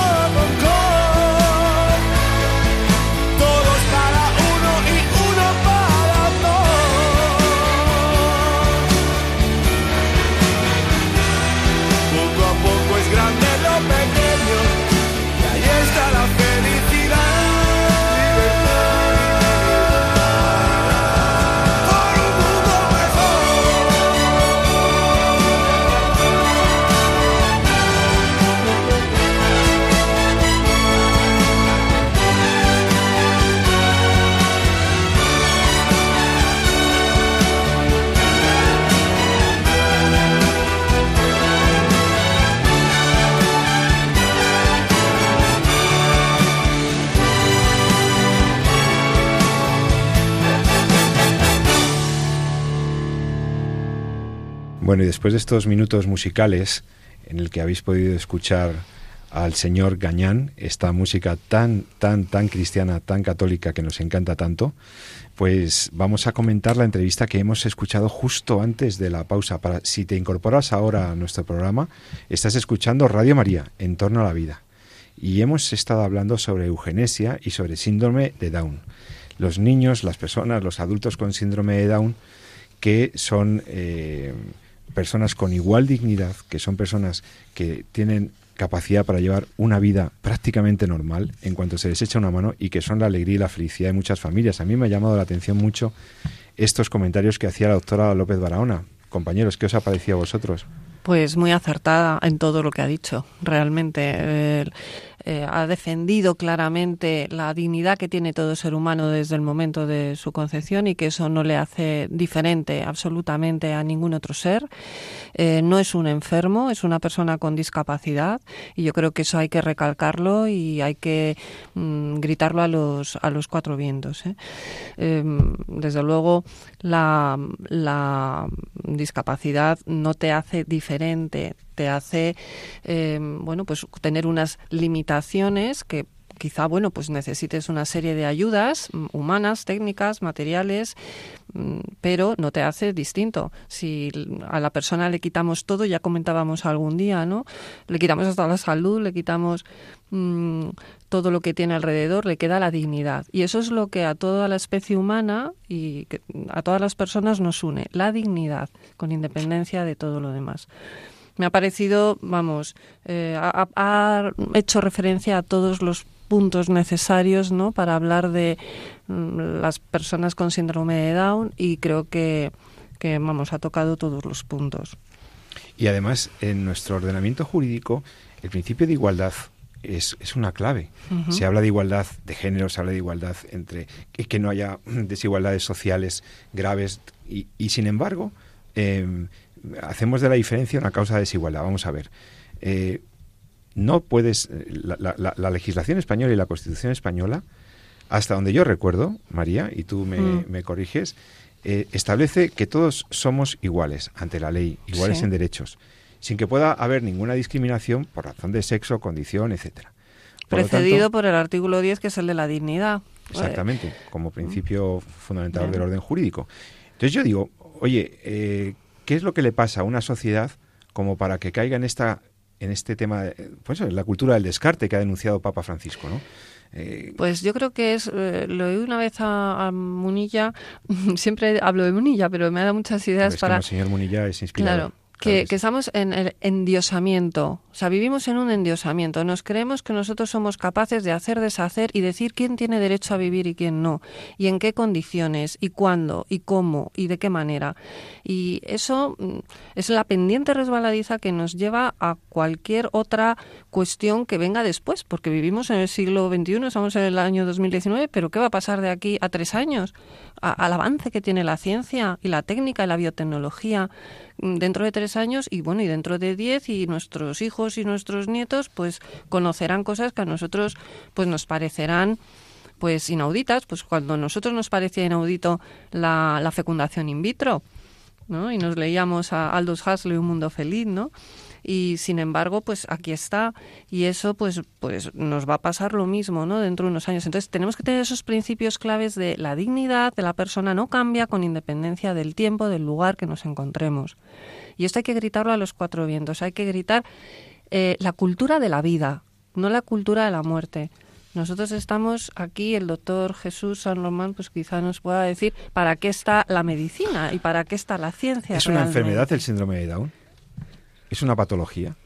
Speaker 1: Bueno, y después de estos minutos musicales en el que habéis podido escuchar al señor Gañán, esta música tan, tan, tan cristiana, tan católica que nos encanta tanto, pues vamos a comentar la entrevista que hemos escuchado justo antes de la pausa. Para, si te incorporas ahora a nuestro programa, estás escuchando Radio María, en torno a la vida. Y hemos estado hablando sobre eugenesia y sobre síndrome de Down. Los niños, las personas, los adultos con síndrome de Down, que son eh, personas con igual dignidad, que son personas que tienen capacidad para llevar una vida prácticamente normal en cuanto se les echa una mano y que son la alegría y la felicidad de muchas familias. A mí me ha llamado la atención mucho estos comentarios que hacía la doctora López Barahona. Compañeros, ¿qué os ha parecido a vosotros?
Speaker 3: Pues muy acertada en todo lo que ha dicho, realmente. Eh, eh, ha defendido claramente la dignidad que tiene todo ser humano desde el momento de su concepción y que eso no le hace diferente absolutamente a ningún otro ser. Eh, no es un enfermo, es una persona con discapacidad y yo creo que eso hay que recalcarlo y hay que mm, gritarlo a los, a los cuatro vientos. ¿eh? Eh, desde luego, la discapacidad no te hace diferente, te hace eh, bueno pues tener unas limitaciones que quizá bueno pues necesites una serie de ayudas mm, humanas técnicas materiales mm, pero no te hace distinto. Si a la persona le quitamos todo ya comentábamos algún día no le quitamos hasta la salud le quitamos mmm, todo lo que tiene alrededor le queda la dignidad. Y eso es lo que a toda la especie humana y a todas las personas nos une la dignidad con independencia de todo lo demás me ha parecido, vamos, eh, ha, ha, hecho referencia a todos los puntos necesarios ¿no? para hablar de mm, las personas con síndrome de Down y creo que, que, vamos, ha tocado todos los puntos.
Speaker 1: Y además, en nuestro ordenamiento jurídico, el principio de igualdad es, es, una clave. Uh -huh. Se habla de igualdad de género, se habla de igualdad entre que, que no haya <clears throat> desigualdades sociales graves y, y sin embargo, eh, hacemos de la diferencia una causa de desigualdad. Vamos a ver. Eh, no puedes. La, la, la, legislación española y la Constitución española, hasta donde yo recuerdo, María, y tú me, mm. me corriges, eh, establece que todos somos iguales ante la ley, iguales sí. en derechos, sin que pueda haber ninguna discriminación por razón de sexo, condición, etcétera.
Speaker 3: Por Precedido tanto, por el artículo 10, que es el de la dignidad.
Speaker 1: Exactamente, como principio mm. fundamental Bien. del orden jurídico. Entonces yo digo, oye, eh, ¿qué es lo que le pasa a una sociedad como para que caiga en esta en este tema, pues la cultura del descarte que ha denunciado Papa Francisco, ¿no?
Speaker 3: Eh, pues yo creo que es, eh, lo oí una vez a, a, Munilla, <laughs> siempre hablo de Munilla, pero me ha dado muchas ideas
Speaker 1: es
Speaker 3: para...
Speaker 1: Que el señor Munilla es inspirador.
Speaker 3: Claro, que, que, estamos en el endiosamiento, o sea, vivimos en un endiosamiento, nos creemos que nosotros somos capaces de hacer, deshacer y decir quién tiene derecho a vivir y quién no, y en qué condiciones, y cuándo, y cómo, y de qué manera. Y eso mm, es la pendiente resbaladiza que nos lleva a cualquier otra cuestión que venga después, porque vivimos en el siglo XXI, estamos en el año 2019, pero ¿qué va a pasar de aquí a tres años? A, al avance que tiene la ciencia y la técnica y la biotecnología dentro de tres años y bueno, y dentro de diez y nuestros hijos y nuestros nietos pues conocerán cosas que a nosotros pues nos parecerán pues inauditas, pues cuando a nosotros nos parecía inaudito la, la fecundación in vitro, ¿no? Y nos leíamos a Aldous Huxley, Un mundo feliz, ¿no? Y sin embargo pues aquí está. Y eso pues pues nos va a pasar lo mismo no dentro de unos años. Entonces tenemos que tener esos principios claves de la dignidad de la persona. No cambia con independencia del tiempo del lugar que nos encontremos. Y esto hay que gritarlo a los cuatro vientos. Hay que gritar eh, la cultura de la vida no la cultura de la muerte. Nosotros estamos aquí, el doctor Jesús San Román, pues quizá nos pueda decir para qué está la medicina y para qué está la ciencia.
Speaker 1: ¿Es una enfermedad el síndrome de Down? ¿Es una patología?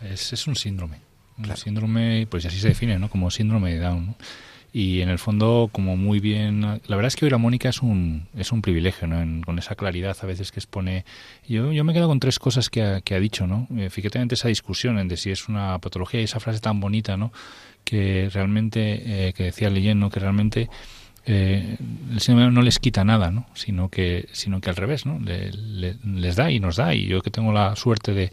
Speaker 2: Es, es un síndrome. Un síndrome, pues así se define, ¿no? Como síndrome de Down. Y en el fondo, como muy bien... La verdad es que oír a Mónica es un, es un privilegio, ¿no? con esa claridad a veces que expone... Yo, yo me quedo con tres cosas que ha, que ha dicho, ¿no? Eh, fíjate en esa discusión en de si es una patología y esa frase tan bonita, ¿no? Que realmente, eh, que decía leyendo, que realmente... Eh, el síndrome no les quita nada, ¿no? sino que sino que al revés, ¿no? les da y nos da y yo que tengo la suerte de,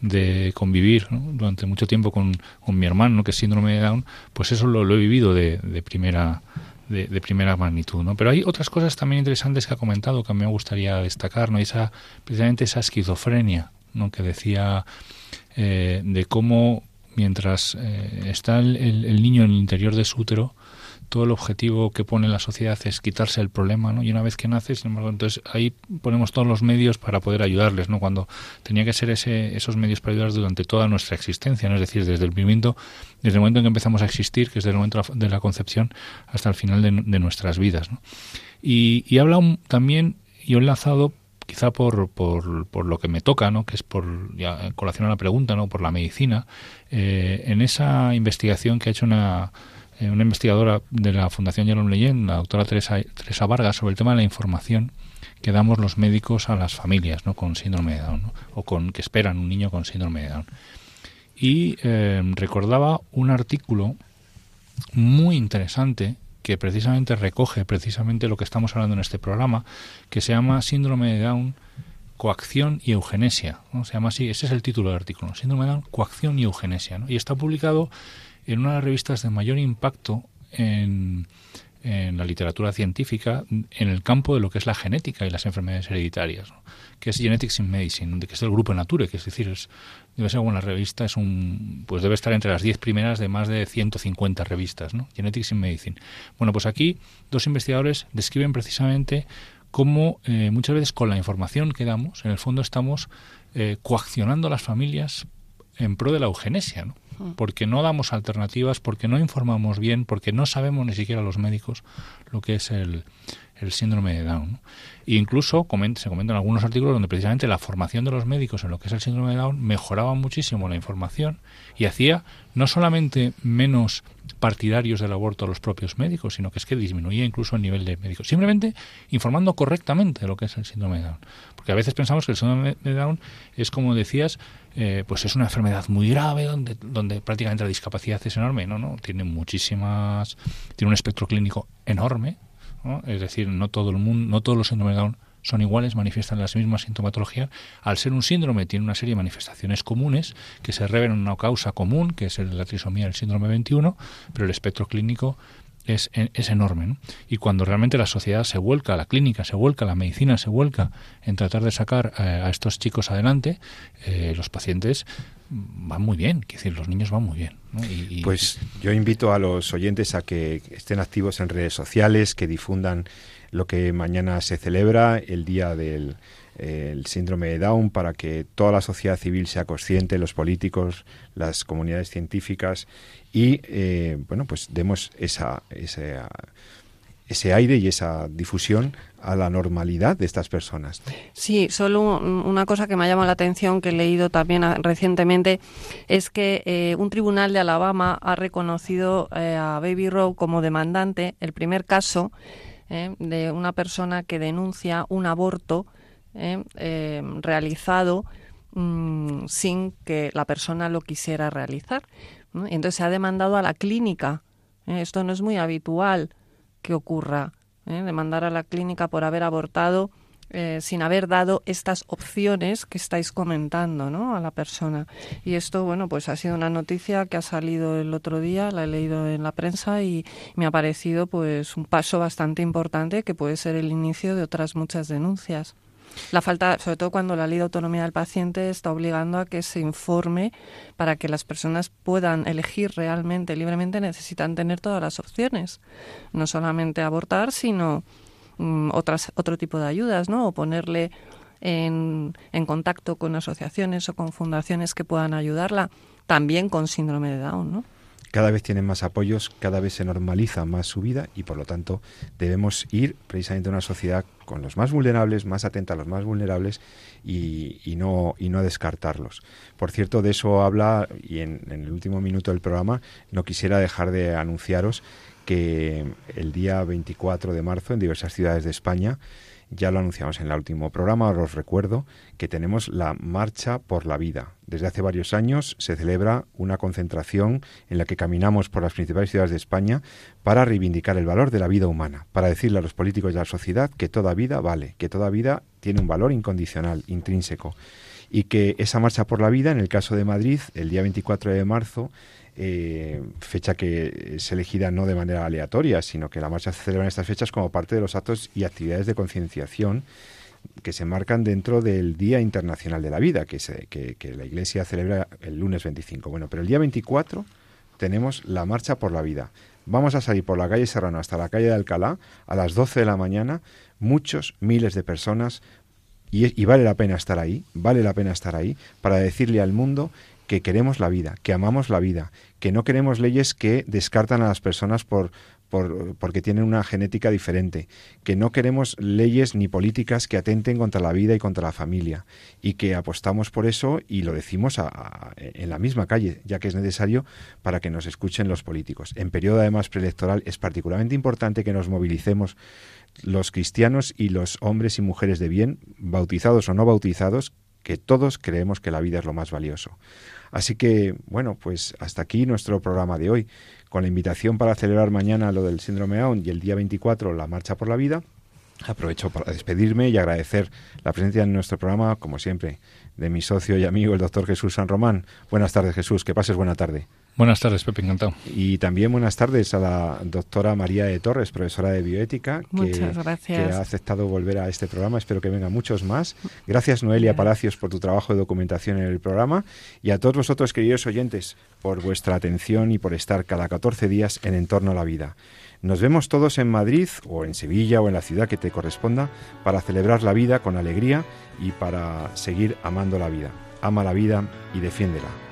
Speaker 2: de convivir durante mucho tiempo con, con, mi hermano que es síndrome de Down, pues eso lo, he vivido de, de primera de, primera magnitud. Pero hay otras cosas también interesantes que ha comentado que a mí me gustaría destacar, ¿no? Esa, precisamente esa esquizofrenia, ¿no? Que decía eh, de cómo mientras eh, está el, el, niño en el interior de su útero, todo el objetivo que pone la sociedad es quitarse el problema, ¿no? Y una vez que nace, sin embargo, entonces ahí ponemos todos los medios para poder ayudarles, ¿no? Cuando tenía que ser ese, esos medios para ayudarles durante toda nuestra existencia, ¿no? Es decir, desde el momento, desde el momento en que empezamos a existir, que es desde el momento de la concepción hasta el final de, nuestras vidas, ¿no? Y, y habla también, y enlazado quizá por, por, por, lo que me toca, ¿no? que es por, ya en colación a la pregunta, ¿no? por la medicina, eh, en esa investigación que ha hecho una, eh, una investigadora de la Fundación Jerome Leyen, la doctora Teresa, Teresa Vargas, sobre el tema de la información que damos los médicos a las familias ¿no? con síndrome de Down o con que esperan un niño con síndrome de Down. Y eh, recordaba un artículo muy interesante que precisamente recoge precisamente lo que estamos hablando en este programa, que se llama Síndrome de Down, coacción y eugenesia. ¿no? Se llama así, ese es el título del artículo, Síndrome de Down, coacción y eugenesia. ¿no? Y está publicado en una de las revistas de mayor impacto en, la literatura científica en el campo de lo que es la genética y las enfermedades hereditarias, que es Genetics in Medicine, que es del grupo Nature, que es decir, es, debe ser una revista, es un, pues debe estar entre las 10 primeras de más de 150 revistas, ¿no? Genetics in Medicine. Bueno, pues aquí dos investigadores describen precisamente cómo eh, muchas veces con la información que damos, en el fondo estamos eh, coaccionando a las familias en pro de la eugenesia, ¿no? Porque no damos alternativas, porque no informamos bien, porque no sabemos ni siquiera los médicos lo que es el, síndrome de Down. E incluso se comentan algunos artículos donde precisamente la formación de los médicos en lo que es el síndrome de Down mejoraba muchísimo la información y hacía no solamente menos partidarios del aborto a los propios médicos, sino que es que disminuía incluso el nivel de médicos. Simplemente informando correctamente de lo que es el síndrome de Down. Porque a veces pensamos que el síndrome de Down es, como decías, eh, pues es una enfermedad muy grave donde, donde prácticamente la discapacidad es enorme. No, no, tiene muchísimas, tiene un espectro clínico enorme, es decir, no todo el mundo, no todos los síndromes de Down son iguales, manifiestan las mismas sintomatologías. Al ser un síndrome, tiene una serie de manifestaciones comunes que se revelan en una causa común, que es la trisomía del síndrome 21, pero el espectro clínico es, es enorme. Y cuando realmente la sociedad se vuelca, la clínica se vuelca, la medicina se vuelca en tratar de sacar eh, a estos chicos adelante, eh, los pacientes van muy bien, quiero decir, los niños van muy bien.
Speaker 1: pues yo invito a los oyentes a que estén activos en redes sociales, que difundan lo que mañana se celebra, el día del síndrome de Down, para que toda la sociedad civil sea consciente, los políticos, las comunidades científicas y, eh, bueno, pues demos esa, esa ese aire y esa difusión a la normalidad de estas personas.
Speaker 3: Sí, solo una cosa que me ha llamado la atención, que he leído también recientemente, es que eh, un tribunal de Alabama ha reconocido eh, a Baby Rowe como demandante el primer caso eh, de una persona que denuncia un aborto realizado mm, sin que la persona lo quisiera realizar. entonces se ha demandado a la clínica. esto no es muy habitual que ocurra, ¿eh? demandar a la clínica por haber abortado eh, sin haber dado estas opciones que estáis comentando ¿no? a la persona. Y esto, bueno, pues ha sido una noticia que ha salido el otro día, la he leído en la prensa y me ha parecido pues un paso bastante importante que puede ser el inicio de otras muchas denuncias. La falta, sobre todo cuando la ley de autonomía del paciente está obligando a que se informe para que las personas puedan elegir realmente, libremente, necesitan tener todas las opciones. No solamente abortar, sino mm, otras, otro tipo de ayudas, ¿no? O ponerle en, en contacto con asociaciones o con fundaciones que puedan ayudarla, también con síndrome de Down, ¿no?
Speaker 1: Cada vez tienen más apoyos, cada vez se normaliza más su vida y por lo tanto debemos ir precisamente a una sociedad con los más vulnerables, más atenta a los más vulnerables y, no, y no descartarlos. Por cierto, de eso habla y en, en el último minuto del programa no quisiera dejar de anunciaros que el día 24 de marzo en diversas ciudades de España ya lo anunciamos en el último programa, os recuerdo que tenemos la Marcha por la Vida. Desde hace varios años se celebra una concentración en la que caminamos por las principales ciudades de España para reivindicar el valor de la vida humana, para decirle a los políticos y a la sociedad que toda vida vale, que toda vida tiene un valor incondicional, intrínseco, y que esa Marcha por la Vida, en el caso de Madrid, el día 24 de marzo, eh, fecha que es elegida no de manera aleatoria, sino que la marcha se celebra en estas fechas como parte de los actos y actividades de concienciación que se marcan dentro del Día Internacional de la Vida, que, que, la Iglesia celebra el lunes 25. Bueno, pero el día 24 tenemos la Marcha por la Vida. Vamos a salir por la calle Serrano hasta la calle de Alcalá a las 12 de la mañana, muchos, miles de personas, y, y vale la pena estar ahí, vale la pena estar ahí para decirle al mundo que queremos la vida, que amamos la vida, que no queremos leyes que descartan a las personas por, por, porque tienen una genética diferente, que no queremos leyes ni políticas que atenten contra la vida y contra la familia, y que apostamos por eso y lo decimos en la misma calle, ya que es necesario para que nos escuchen los políticos. En periodo además preelectoral es particularmente importante que nos movilicemos los cristianos y los hombres y mujeres de bien, bautizados o no bautizados, que todos creemos que la vida es lo más valioso. Así que, bueno, pues hasta aquí nuestro programa de hoy, con la invitación para celebrar mañana lo del síndrome Down y el día 24 la Marcha por la Vida. Aprovecho para despedirme y agradecer la presencia en nuestro programa, como siempre, de mi socio y amigo, el doctor Jesús San Román. Buenas tardes, Jesús. Que pases buena tarde.
Speaker 2: Buenas tardes, Pepe, encantado.
Speaker 1: Y también buenas tardes a la doctora María de Torres, profesora de bioética, que, ha aceptado volver a este programa. Espero que vengan muchos más. Gracias, Noelia Palacios, por tu trabajo de documentación en el programa. Y a todos vosotros, queridos oyentes, por vuestra atención y por estar cada 14 días en Entorno a la Vida. Nos vemos todos en Madrid o en Sevilla o en la ciudad que te corresponda para celebrar la vida con alegría y para seguir amando la vida. Ama la vida y defiéndela.